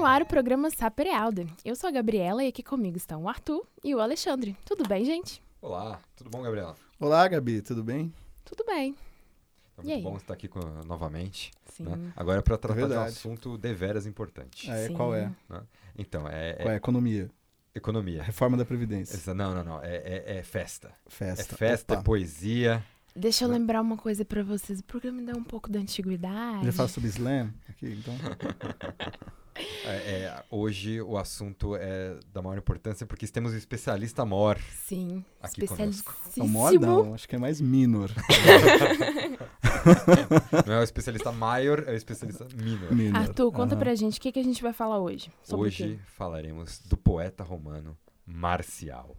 no ar o programa Saper Alder. Eu sou a Gabriela e aqui comigo estão o Arthur e o Alexandre. Tudo bem, gente? Olá, tudo bom, Gabriela? Olá, Gabi, tudo bem? Tudo bem. E muito aí? bom estar aqui com- novamente. Sim. né? Agora para tratar de um assunto deveras importante. Ah, é, Sim. qual é? Então, é, é Qual é a economia? economia. Reforma da Previdência. Essa- não, não, não. É, é- é festa. Festa. É festa, é Opa. poesia. Deixa eu Né? lembrar uma coisa pra vocês. O programa é um pouco da antiguidade. Já fala sobre slam aqui, então. É, é, hoje o assunto é da maior importância porque temos um especialista mor. Sim. Aqui conosco. O maior Especialíssimo. não, acho que é mais minor. Não é o especialista maior, é o especialista minor. minor. Arthur, conta Aham. pra gente o que, que a gente vai falar hoje. Sobre Hoje falaremos do poeta romano Marcial.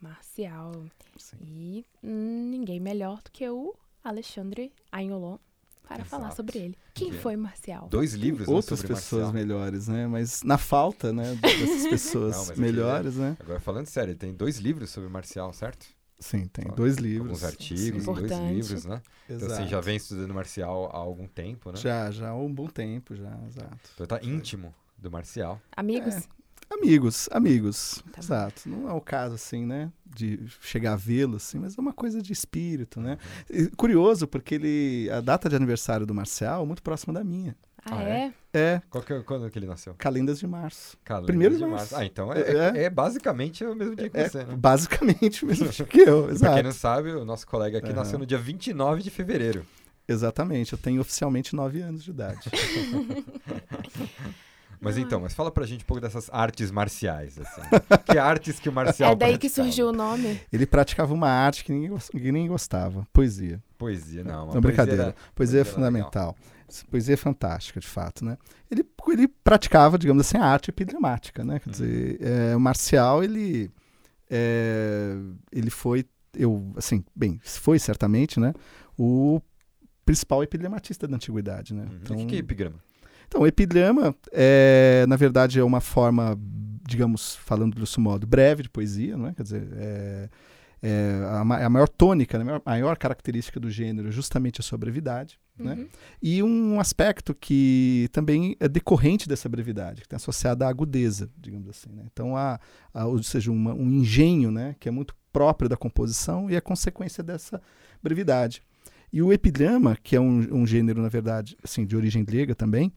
Marcial. Sim. E hum, ninguém melhor do que o Alexandre Agnolon para Exato. falar sobre ele. Quem Que- foi Marcial? Dois livros né, Outras sobre pessoas Marcial. melhores, né? Mas na falta, né, dessas pessoas Não, aqui melhores, né? Agora falando sério, ele tem dois livros sobre Marcial, certo? Sim, tem Ó, dois livros. Alguns artigos, Sim, dois livros, né? Então, assim, exato. já vem estudando Marcial há algum tempo, né? Já, já há um bom tempo, já, exato. Então tá íntimo do Marcial. Amigos? É. Amigos, amigos. Tá. Exato. Não é o caso, assim, né? De chegar a vê-lo, assim, mas é uma coisa de espírito, né? E curioso, porque ele. A data de aniversário do Marcial é muito próxima da minha. Ah, Ah, é? É, Qual que é, quando que ele nasceu? Calendas de Março. Calendas Primeiro de março. Ah, então é, É. é basicamente o mesmo dia que É você, né? basicamente o mesmo tipo que eu, E Pra quem não exato. sabe, o nosso colega aqui nasceu no dia 29 de fevereiro. Exatamente, eu tenho oficialmente 9 anos de idade. Mas Não, então, é. mas fala pra gente um pouco dessas artes marciais, assim. que artes que o Marcial É daí que praticava? surgiu o nome. Ele praticava uma arte que ninguém, que ninguém gostava, poesia. Poesia, não. uma Não, brincadeira. era- Poesia é poesia era fundamental. Poesia é fantástica, de fato, né? Ele, ele praticava, digamos assim, a arte epidramática, né? Quer Uhum. dizer, é, o Marcial, ele, é, ele foi, eu, assim, bem, foi certamente, né? O principal epidramatista da antiguidade, né? Uhum. O que que é epigrama? Então, epidrama, é, na verdade, é uma forma, digamos, falando grosso modo, breve de poesia, não é? Quer dizer, é, é a, a maior tônica, né? a maior, maior característica do gênero é justamente a sua brevidade, né? Uhum. E um aspecto que também é decorrente dessa brevidade, que está associado à agudeza, digamos assim. Né? Então, há, há, ou seja, uma- um engenho né? que é muito próprio da composição e é consequência dessa brevidade. E o epidrama, que é um, um gênero, na verdade, assim, de origem grega também,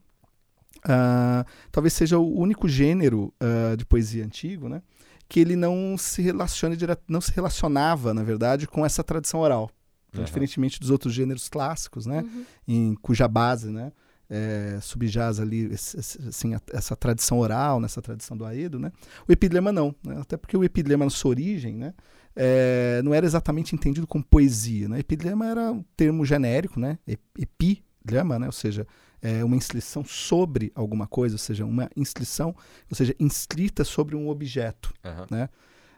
ah, talvez seja o único gênero ah, de poesia antigo, né? que ele não se relaciona não se relacionava, na verdade, com essa tradição oral. Então, Aham. Diferentemente dos outros gêneros clássicos, né? Uhum. em cuja base né, é, subjaz ali assim, essa tradição oral, nessa tradição do Aedo, né? o epidrama não. né? Até porque o epidrama, na sua origem, né, é, não era exatamente entendido como poesia. Né? Epidrama era um termo genérico, né? ep- epidrama, né? ou seja, é uma inscrição sobre alguma coisa, ou seja, uma inscrição, ou seja, inscrita sobre um objeto. Aham.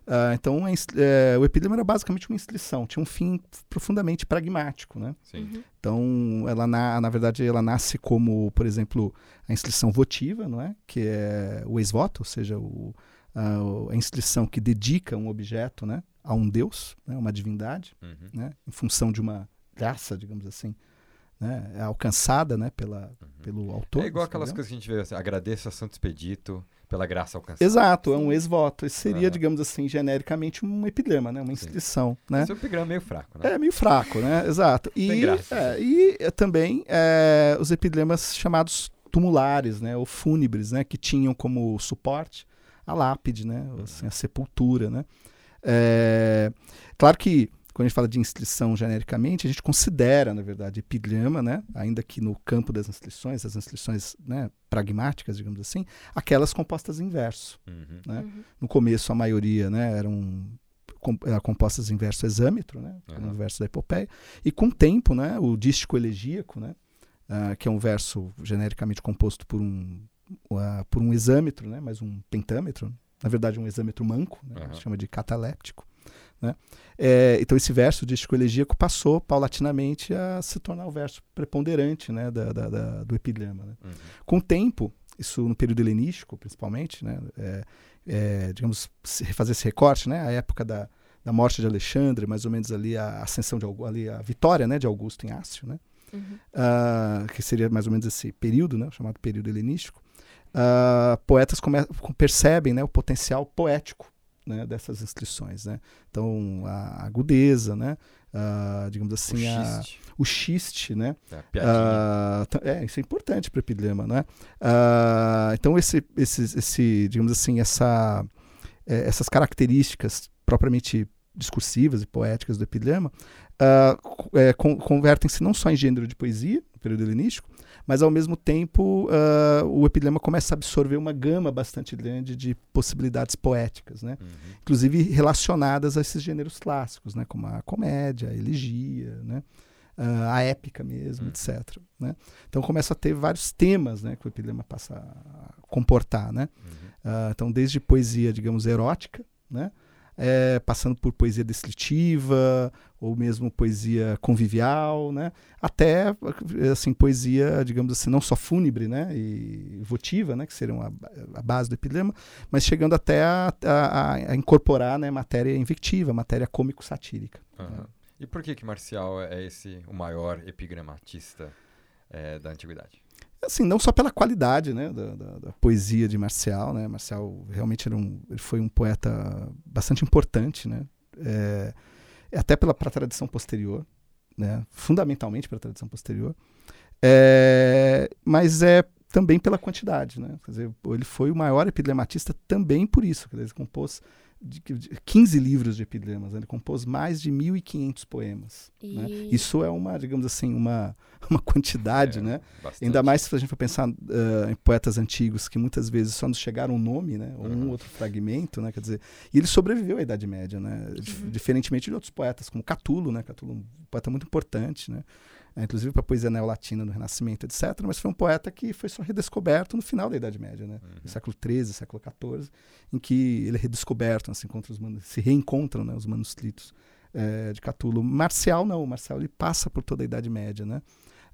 Ah, então, a ins- é, o epidrama era basicamente uma inscrição, tinha um fim profundamente pragmático, né? Sim. Uhum. Então, ela na, na verdade, ela nasce como, por exemplo, a inscrição votiva, não é? Que é o ex-voto, ou seja, o, a, a inscrição que dedica um objeto, né, a um deus, né, uma divindade, Uhum. né, em função de uma graça, digamos assim, né, é alcançada, né, pela, Uhum. pelo autor. É igual aquelas coisas que a gente vê assim, agradeço a Santo Expedito pela graça alcançada. Exato, é Sim. um ex-voto. Esse seria, Aham. digamos assim, genericamente um epidrama, né, uma inscrição, né? Esse epigrama é meio fraco, né? É meio fraco, né? Exato. E, graça, é, sim. e é, também é, os epidramas chamados tumulares, né? Ou fúnebres, né? Que tinham como suporte a lápide, né? assim, a sepultura, né? É, claro que quando a gente fala de inscrição genericamente, a gente considera, na verdade, epigrama, né? ainda que no campo das inscrições, as inscrições né, pragmáticas, digamos assim, aquelas compostas em verso. Uhum. né? Uhum. No começo, a maioria né, eram com- eram compostas em verso exâmetro, né, Aham. no verso da epopeia, e com o tempo, né, o dístico elegíaco, né, ah, que é um verso genericamente composto por um, ah, por um exâmetro, né, mas um pentâmetro, na verdade um exâmetro manco, né, Aham. se chama de cataléptico. Né? É, então esse verso dístico elegíaco passou paulatinamente a se tornar o verso preponderante né, da, da- da- do epigrama. Né? Uhum. Com o tempo, isso no período helenístico, principalmente, né, é, é, digamos, se- fazer esse recorte, né, a época da, da morte de Alexandre, mais ou menos ali a ascensão de ali a vitória, né, de Augusto em Ácio, né, Uhum. ah, que seria mais ou menos esse período, né, chamado período helenístico. uh, poetas come- percebem né, o potencial poético né, dessas inscrições. Né? Então, a agudeza, né? Uh, digamos assim, o a, xiste. o xiste, né? É, a tá- é, isso é importante para o epidema, né? Ah, então, esse, esse, esse, digamos assim, essa, eh, essas características propriamente discursivas e poéticas do epidema con- convertem-se não só em gênero de poesia, no período helenístico, mas ao mesmo tempo ah, o epidema começa a absorver uma gama bastante grande de possibilidades poéticas, né? Uhum. inclusive relacionadas a esses gêneros clássicos, né, como a comédia, a elegia, né, ah, a épica mesmo, Hum. etc. Né? Então começa a ter vários temas né, que o epidema passa a comportar. Né? Uhum. Ah, então desde poesia, digamos, erótica, né, eh, passando por poesia descritiva, ou mesmo poesia convivial, né, até assim poesia, digamos assim, não só fúnebre, né, e votiva, né, que seriam a, a base do epidema, mas chegando até a, a- a incorporar né, matéria invectiva, matéria cômico-satírica. Aham. E por que que Marcial é esse o maior epigramatista é, da antiguidade? Assim, não só pela qualidade né, da, da- da poesia de Marcial, né? Marcial realmente era um, ele foi um poeta bastante importante, né? É, até pela pra tradição posterior, né? fundamentalmente para a tradição posterior, É, mas é também pela quantidade. Né? Quer dizer, ele foi o maior epidlematista também por isso. Dizer, ele compôs de, de 15 livros de epidlemas, né? ele compôs mais de 1.500 poemas. E né? Isso é uma, digamos assim, uma, uma quantidade, É, né? bastante. Ainda mais se a gente for pensar ah, em poetas antigos que muitas vezes só nos chegaram um nome, né? Ou um Uhum. outro fragmento, né? Quer dizer, e ele sobreviveu à Idade Média, né? Uhum. Diferentemente de outros poetas, como Catulo, né? Catulo, um poeta muito importante, né? É, inclusive para a poesia neolatina do Renascimento, etc. Mas foi um poeta que foi só redescoberto no final da Idade Média, né? Uhum. No século XIII, século XIV, em que ele é redescoberto, assim, os manu- se reencontram né, os manuscritos eh, de Catulo. Marcial não, Marcial ele passa por toda a Idade Média, né?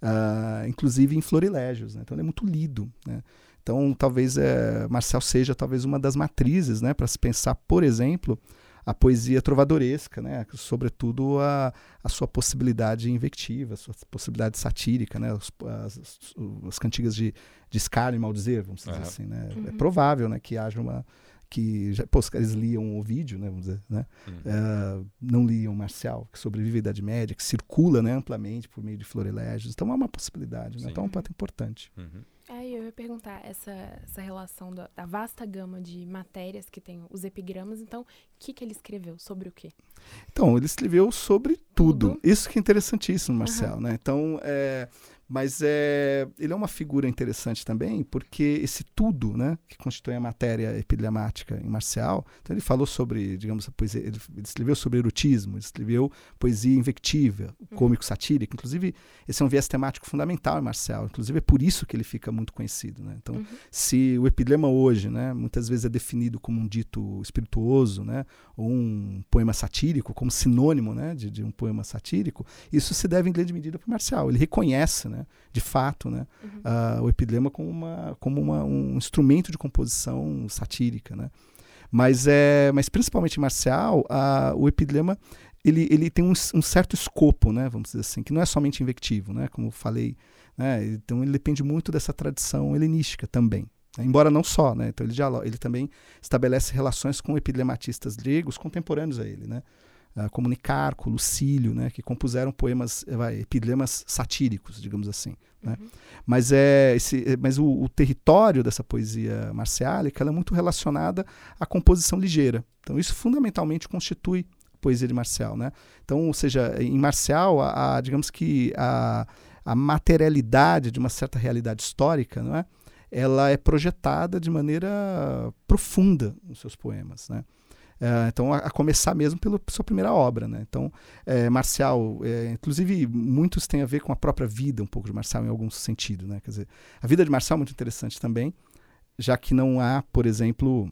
Ah, inclusive em florilégios, né? Então ele é muito lido, né? Então talvez eh, Marcial seja talvez uma das matrizes, né, para se pensar, por exemplo, a poesia trovadoresca, né? Sobretudo a, a sua possibilidade invectiva, a sua possibilidade satírica, né? Os- as, as- as cantigas de, de escárnio e maldizer, vamos dizer assim, né? É Uhum. provável, né, que haja uma que já, pô, os caras liam o vídeo, né, vamos dizer, né? Uhum. Eh, não liam Marcial, que sobrevive à Idade Média, que circula né, amplamente por meio de florilégios. Então é uma possibilidade, né? Então é um poeta importante. Uhum. Aí eu ia perguntar essa, essa relação da, da vasta gama de matérias que tem os epigramas. Então, o que, que ele escreveu? Sobre o quê? Então, ele escreveu sobre tudo. Tudo. Isso que é interessantíssimo, Marcel, né? Então, é, mas é, ele é uma figura interessante também, porque esse tudo, né, que constitui a matéria epidlemática em Marcial, então ele falou sobre, digamos, a poesia, ele, ele escreveu sobre erotismo, ele escreveu poesia invectiva, cômico-satírica, inclusive esse é um viés temático fundamental em Marcial, inclusive é por isso que ele fica muito conhecido, né? Então, Uhum. se o epidema hoje, né, muitas vezes é definido como um dito espirituoso, né, ou um poema satírico, como sinônimo, né, de, de um poema satírico, isso se deve em grande medida para Marcial. Ele reconhece, né, de fato, né, Uhum. ah, o epidema como, uma, como uma, um instrumento de composição satírica, né. Mas é, mas principalmente em Marcial, ah, o epidema ele, ele tem um, um certo escopo, né, vamos dizer assim, que não é somente invectivo, né, como eu falei, né, então ele depende muito dessa tradição helenística também. né, Embora não só, né? Então ele, dialo- ele também estabelece relações com epidlematistas gregos contemporâneos a ele, né? Como Nicárco, Lucílio, né? Que compuseram poemas, vai, satíricos, digamos assim. né? Uhum. Mas, é esse, mas o, o território dessa poesia marciálica ela é muito relacionada à composição ligeira. Então isso fundamentalmente constitui a poesia de Marcial, né? Então, ou seja, em Marcial, a, a- digamos que a, a materialidade de uma certa realidade histórica, não é? Ela é projetada de maneira profunda nos seus poemas, né? É, então, a, a começar mesmo pela sua primeira obra, né? Então, é, Marcial, é, inclusive, muitos têm a ver com a própria vida um pouco de Marcial em algum sentido, né? Quer dizer, a vida de Marcial é muito interessante também, já que não há, por exemplo,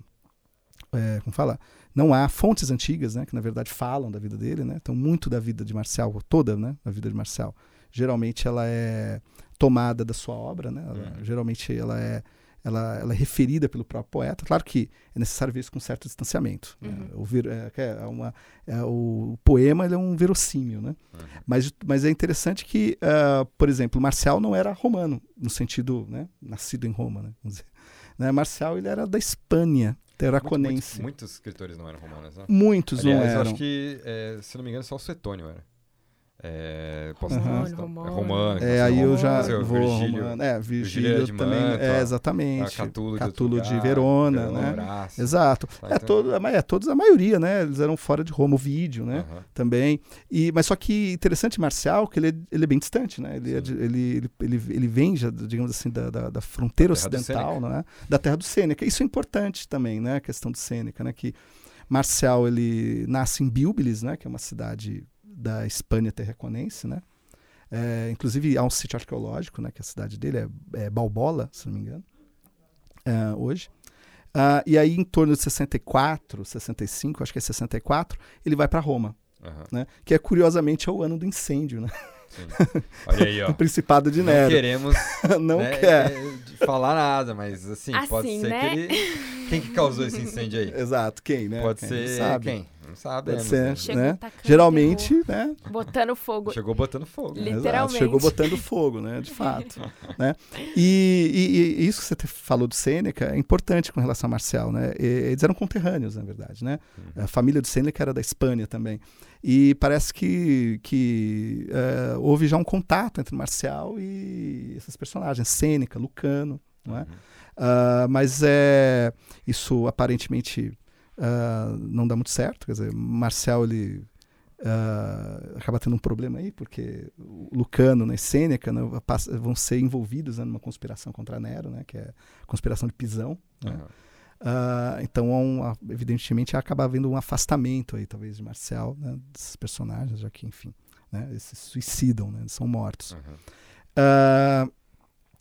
é, como fala, não há fontes antigas, né? Que na verdade falam da vida dele, né? Então, muito da vida de Marcial, toda, né? A vida de Marcial, geralmente ela é tomada da sua obra, né? Ela- Uhum. Geralmente ela é ela, ela é referida pelo próprio poeta. Claro que é necessário ver isso com certo distanciamento. né? Uhum. O, ver- é, é uma, é, o poema ele é um verossímil, né? Uhum. Mas, mas é interessante que, ah, por exemplo, Marcial não era romano, no sentido, né, nascido em Roma, né, vamos dizer. Né? Marcial ele era da Espanha, terraconense. Muitos, muitos escritores não eram romanos, né? Muitos Aliás, não eu eram. acho que, é, se não me engano, só o Suetônio era. É, posso Aham. estar- Romano, é romano. É, aí eu já vou Virgílio- romano. É, Virgílio Virgílio de também. Manto, é, exatamente. Catulo, de, Catulo de lugar, Verona, Verona, né? Horácio. Exato. É, então- todo, é, todos, a maioria, né? Eles eram fora de Roma, o vídeo, né? Aham. Também. E, mas só que interessante Marcial, que ele é, ele é bem distante, né? Ele, é de- ele, ele, ele, ele vem, já, digamos assim, da, da, da fronteira Da ocidental, né? Da terra do Sêneca. Isso é importante também, né? A questão do Sêneca, né? Que Marcial, ele nasce em Bilbilis, né? Que é uma cidade da Espanha terraconense, né? É, inclusive, há um sítio arqueológico, né? Que a cidade dele é, é Balbola, se não me engano, é, hoje. Ah, e aí, em torno de 64, 65, acho que é 64, ele vai para Roma, Aham, né? Que é, curiosamente, é o ano do incêndio, né? sim. Olha aí, ó. Do Principado de Não Nero. queremos Não né, quer. é, de falar nada, mas assim, pode Assim, ser né? que ele. Quem que causou esse incêndio aí? Exato, quem, né? Pode Quem? ser Não sabe. quem? Não sabemos. Pode ser. né? Chegou né? Geralmente, né? Botando fogo. Chegou botando fogo. né? Literalmente. chegou botando fogo, né? De fato. né? E, e- e isso que você te- falou do Sêneca é importante com relação a Marcial, né? E- eles eram conterrâneos, na verdade, né? Uhum. A família do Sêneca era da Espanha também. E parece que, que eh, houve já um contato entre Marcial e esses personagens, Sêneca, Lucano, não é? Uhum. Ah, mas é isso aparentemente ah, não dá muito certo. Quer dizer, Marcial ele ah, acaba tendo um problema aí, porque Lucano né, e Sêneca né, vão ser envolvidos né, numa conspiração contra Nero, né, que é a conspiração de Pisão. né? Aham. Ah, então, um- evidentemente, acaba havendo um afastamento aí, talvez, de Marcial, né, desses personagens, já que, enfim, né, eles se suicidam, né, eles são mortos. Aham. Ah,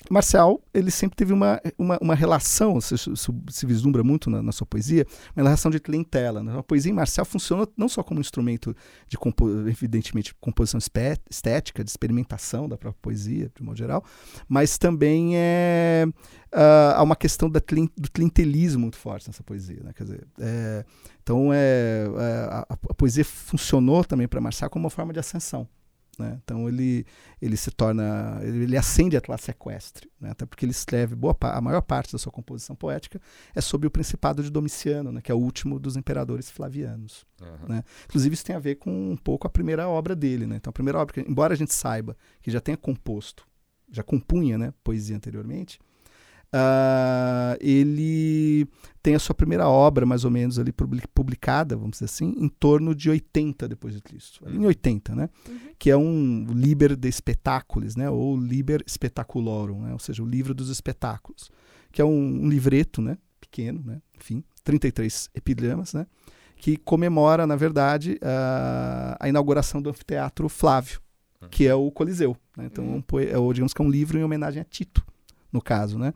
Marcial, ele sempre teve uma, uma, uma relação, se, se, vislumbra muito na, na sua poesia, uma relação de clientela. Né? A poesia em Marcial funciona não só como instrumento de, compo evidentemente, composição estética, de experimentação da própria poesia, de modo geral, mas também é, ah, há uma questão da do clientelismo muito forte nessa poesia. Né? Quer dizer, é, então, é, é, a, a poesia funcionou também para Marcial como uma forma de ascensão. Né? Então ele, ele se torna, ele, ele ascende a classe equestre, né? até porque ele escreve boa a maior parte da sua composição poética é sobre o Principado de Domiciano, né? que é o último dos imperadores flavianos. Né? Inclusive isso tem a ver com um pouco a primeira obra dele, né? Então a primeira obra, que, embora a gente saiba que já tenha composto, já compunha, né, poesia anteriormente, ah, ele tem a sua primeira obra, mais ou menos, ali publi- publicada, vamos dizer assim, em torno de 80 depois de Cristo. Em 80, né? Uhum. Que é um Liber de Espetáculos, né? Ou Liber Spectaculorum, né? Ou seja, o livro dos espetáculos. Que é um, um livreto, né? Pequeno, né? Enfim, 33 epigramas, né? Que comemora, na verdade, a, a inauguração do anfiteatro Flávio, que é o Coliseu. Né? Então, é um poe- é, digamos que é um livro em homenagem a Tito, no caso, né?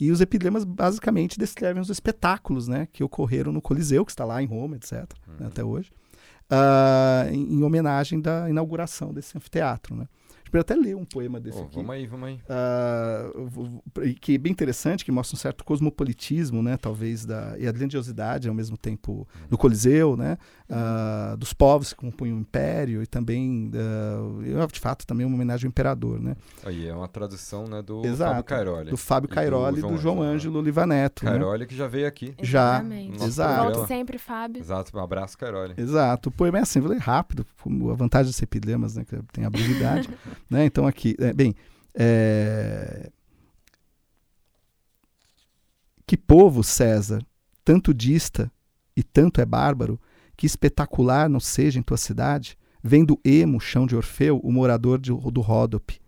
E os epigramas basicamente descrevem os espetáculos, né, que ocorreram no Coliseu, que está lá em Roma, etc, né, Uhum. até hoje, ah, em, em homenagem da inauguração desse anfiteatro, né? Pode até ler um poema desse Ô, aqui. vamos aí, vamos aí. E que é bem interessante, que mostra um certo cosmopolitismo, né, talvez, da, e a grandiosidade, ao mesmo tempo, do Coliseu, né, ah, dos povos que compunham o Império, e também, ah, de fato, também uma homenagem ao Imperador, né, Aí é uma tradução né, do Exato, Fábio Cairoli. do Fábio E do Cairoli e João do João Ângelo, Ângelo Livaneto. né? Cairoli que já veio aqui. Já, Exatamente. exato. Volte sempre, Fábio. Exato, um abraço, Cairoli. Exato. O poema é assim, vou ler rápido, a vantagem dos epigramas, né, que tem a brevidade. né? Então, aqui, é, bem, é... que povo, César, tanto dista e tanto é bárbaro, que espetacular não seja em tua cidade, vendo emo, chão de Orfeu, o morador de- do Ródope.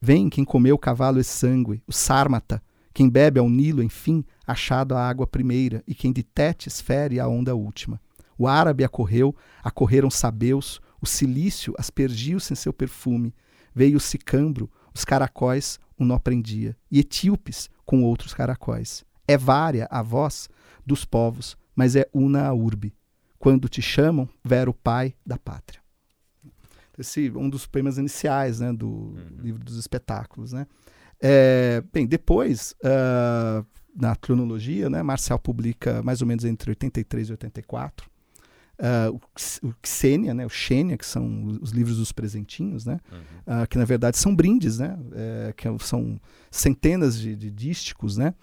Vem quem comeu o cavalo exsangue, o sármata, quem bebe ao Nilo, enfim, achado a água primeira, e quem de Tétis fere a onda última. O árabe acorreu, acorreram sabeus, o cilício aspergiu-se em seu perfume. Veio o sicambro, os caracóis o nó prendia, e etíopes com outros caracóis. É vária a voz dos povos, mas é una a urbe. Quando te chamam, Vera o pai da pátria. Esse é um dos poemas iniciais né, do livro dos espetáculos. Né? É, bem, depois, ah, na cronologia, né, Marcial publica mais ou menos entre 83 e 84 ah, o, X- o Xênia, né, o Xênia, que são os, os livros dos presentinhos, né, Uhum. ah, que na verdade são brindes, né, é, que são centenas de, de dísticos, né,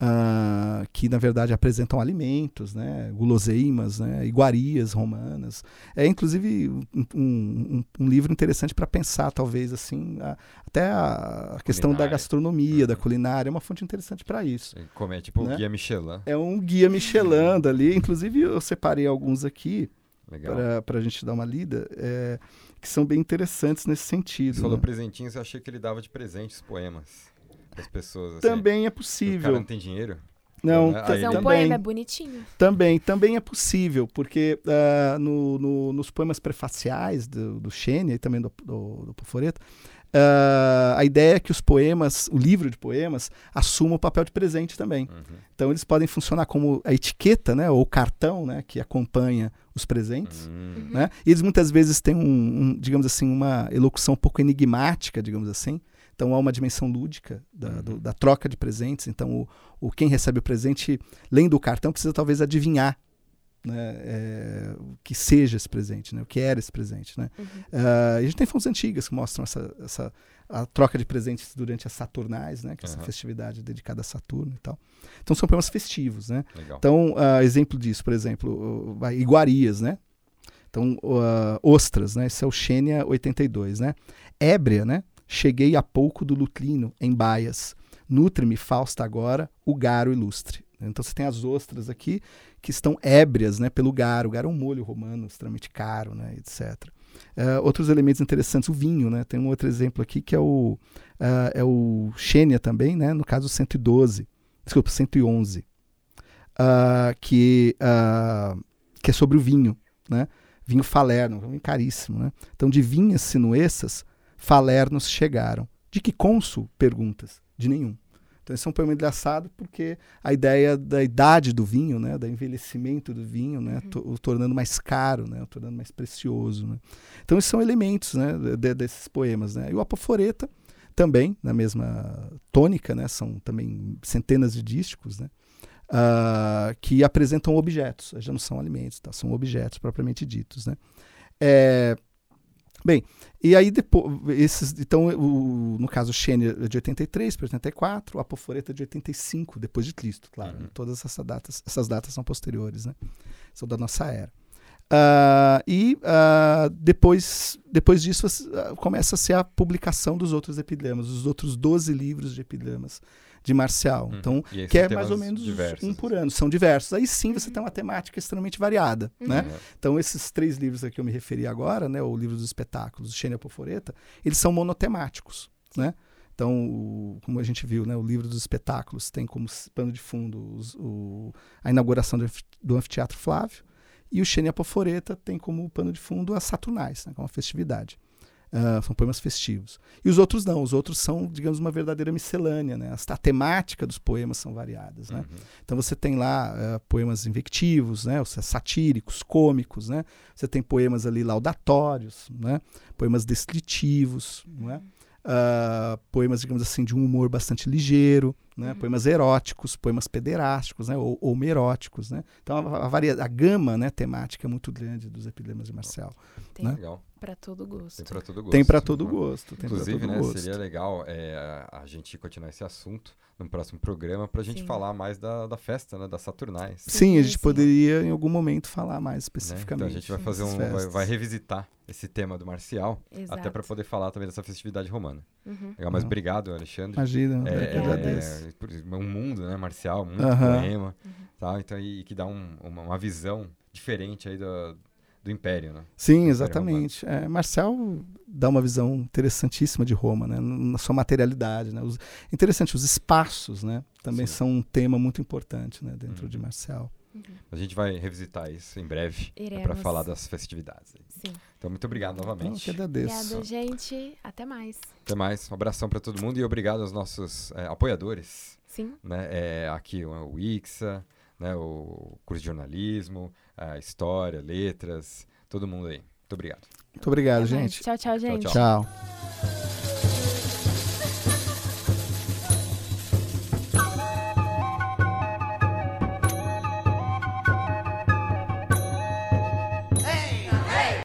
uh, que na verdade apresentam alimentos, né, guloseimas, né, iguarias romanas. É inclusive um, um, um livro interessante para pensar, talvez assim, a, até a, a questão da gastronomia, da uhum. culinária, é uma fonte interessante para isso. Como é tipo né? guia Michelin. É um guia Michelin ali, inclusive eu separei alguns aqui para a gente dar uma lida. É, que são bem interessantes nesse sentido. Você falou né? presentinhos, eu achei que ele dava de presente os poemas das pessoas. Assim. Também é possível. O cara não tem dinheiro? Não, né? Fazer um também, poema é bonitinho. Também, também é possível, porque uh, no, no, nos poemas prefaciais do, do Xênia e também do, do, do Poforeta, Uh, a ideia é que os poemas, o livro de poemas, assuma o papel de presente também. Uhum. Então eles podem funcionar como a etiqueta, né, ou o cartão, né, que acompanha os presentes, uhum. né? E eles muitas vezes têm um, um, digamos assim, uma elocução um pouco enigmática, digamos assim. Então há uma dimensão lúdica da, uhum. do, da troca de presentes. Então o, o, quem recebe o presente, lendo o cartão, precisa talvez adivinhar né, é, o que seja esse presente, né, o que era esse presente. Né? Uhum. Uh, a gente tem fontes antigas que mostram essa, essa a troca de presentes durante as Saturnais, né, que é essa festividade dedicada a Saturno e tal. Então são poemas festivos. Né? Então, uh, exemplo disso, por exemplo, uh, iguarias, né? Então, uh, ostras, né? Esse é o Xênia 82, né? Ébria, né? Cheguei há pouco do Lutlino, em Baias. Nutre-me, Fausta, agora, o garo ilustre. Então você tem as ostras aqui que estão ébrias né, pelo garo. O garo é um molho romano extremamente caro, né, etc. Uh, é, outros elementos interessantes, o vinho, né? Tem um outro exemplo aqui que é o, uh, é o Xênia também, né? No caso 112, desculpa, 111, uh, que, que é sobre o vinho, né? Vinho falerno, vinho caríssimo, né? Então, de vinhas sinuessas, falernos chegaram. De que cônsul? Perguntas. De nenhum. Então esse é um poema engraçado porque a ideia da idade do vinho, né, do envelhecimento do vinho, né, uhum. o tornando mais caro, né, o tornando mais precioso. Né. Então esses são elementos né, de, desses poemas. Né. E o Apoforeta também, na mesma tônica, né, são também centenas de dísticos, né, uh, que apresentam objetos, já não são alimentos, tá, são objetos propriamente ditos. Né. É, Bem, e aí depois, esses, então, o, no caso, o Xênia é de 83 para 84, o Apoforeta é de 85 depois de Cristo, claro. Uhum. Todas essas datas, essas datas são posteriores, né? São da nossa era. Uh, e uh, depois, depois disso uh, começa a ser a publicação dos outros epigramas, os outros 12 livros de epigramas de Marcial. Hum. Então, que é mais ou menos diversos. um por ano. São diversos. Aí sim você tem uma temática extremamente variada. Uhum. Né? Então, esses três livros a que eu me referi agora, né, o livro dos espetáculos, o Xênia Poforeta, eles são monotemáticos. Né? Então, o, como a gente viu, né, o livro dos espetáculos tem como pano de fundo os, o, a inauguração do, do Anfiteatro Flávio, e o Xênia Poforeta tem como pano de fundo as Saturnais, né, como uma festividade. Uh, são poemas festivos. E os outros não, os outros são, digamos, uma verdadeira miscelânea. Né? A, temática dos poemas são variadas. Né? Uhum. Então você tem lá uh, poemas invectivos, né? satíricos, cômicos, né? você tem poemas ali laudatórios, né? poemas descritivos, é? Uh, poemas, digamos assim, de um humor bastante ligeiro, né? Uhum. poemas eróticos, poemas pederásticos, né? ou homeróticos. Né? Então, a, a, varia, a gama né, temática é muito grande dos epilemas de Marcel. Tem né? para todo gosto. Tem para todo gosto. Tem para todo gosto. Inclusive, todo né, gosto. seria legal é, a gente continuar esse assunto no próximo programa para a gente sim. falar mais da, da festa, né, das Saturnais. Sim, sim a gente sim. poderia em algum momento falar mais especificamente. Né? Então a gente vai fazer um, vai, vai, revisitar esse tema do marcial, Exato. até para poder falar também dessa festividade romana. Uhum. Legal, mas obrigado, Alexandre. Imagina, é, eu agradeço. É, um mundo, né, marcial, muito uhum. poema, uhum. tá? Então e, que dá um, uma, uma visão diferente aí do, do Império, né? Sim, exatamente. É, Marcel dá uma visão interessantíssima de Roma, né? Na sua materialidade, né? Os, interessante, os espaços, né? Também Sim. são um tema muito importante, né? Dentro uhum. de Marcel. Uhum. A gente vai revisitar isso em breve né, para falar das festividades. Sim. Então, muito obrigado novamente. Eu que agradeço. Obrigada, gente. Até mais. Até mais. Um abração para todo mundo e obrigado aos nossos é, apoiadores. Sim. Né? É, aqui o IXA, né? o curso de jornalismo, a história, letras, todo mundo aí. Muito obrigado. Muito obrigado, gente. Tchau, tchau, gente. tchau. tchau. tchau.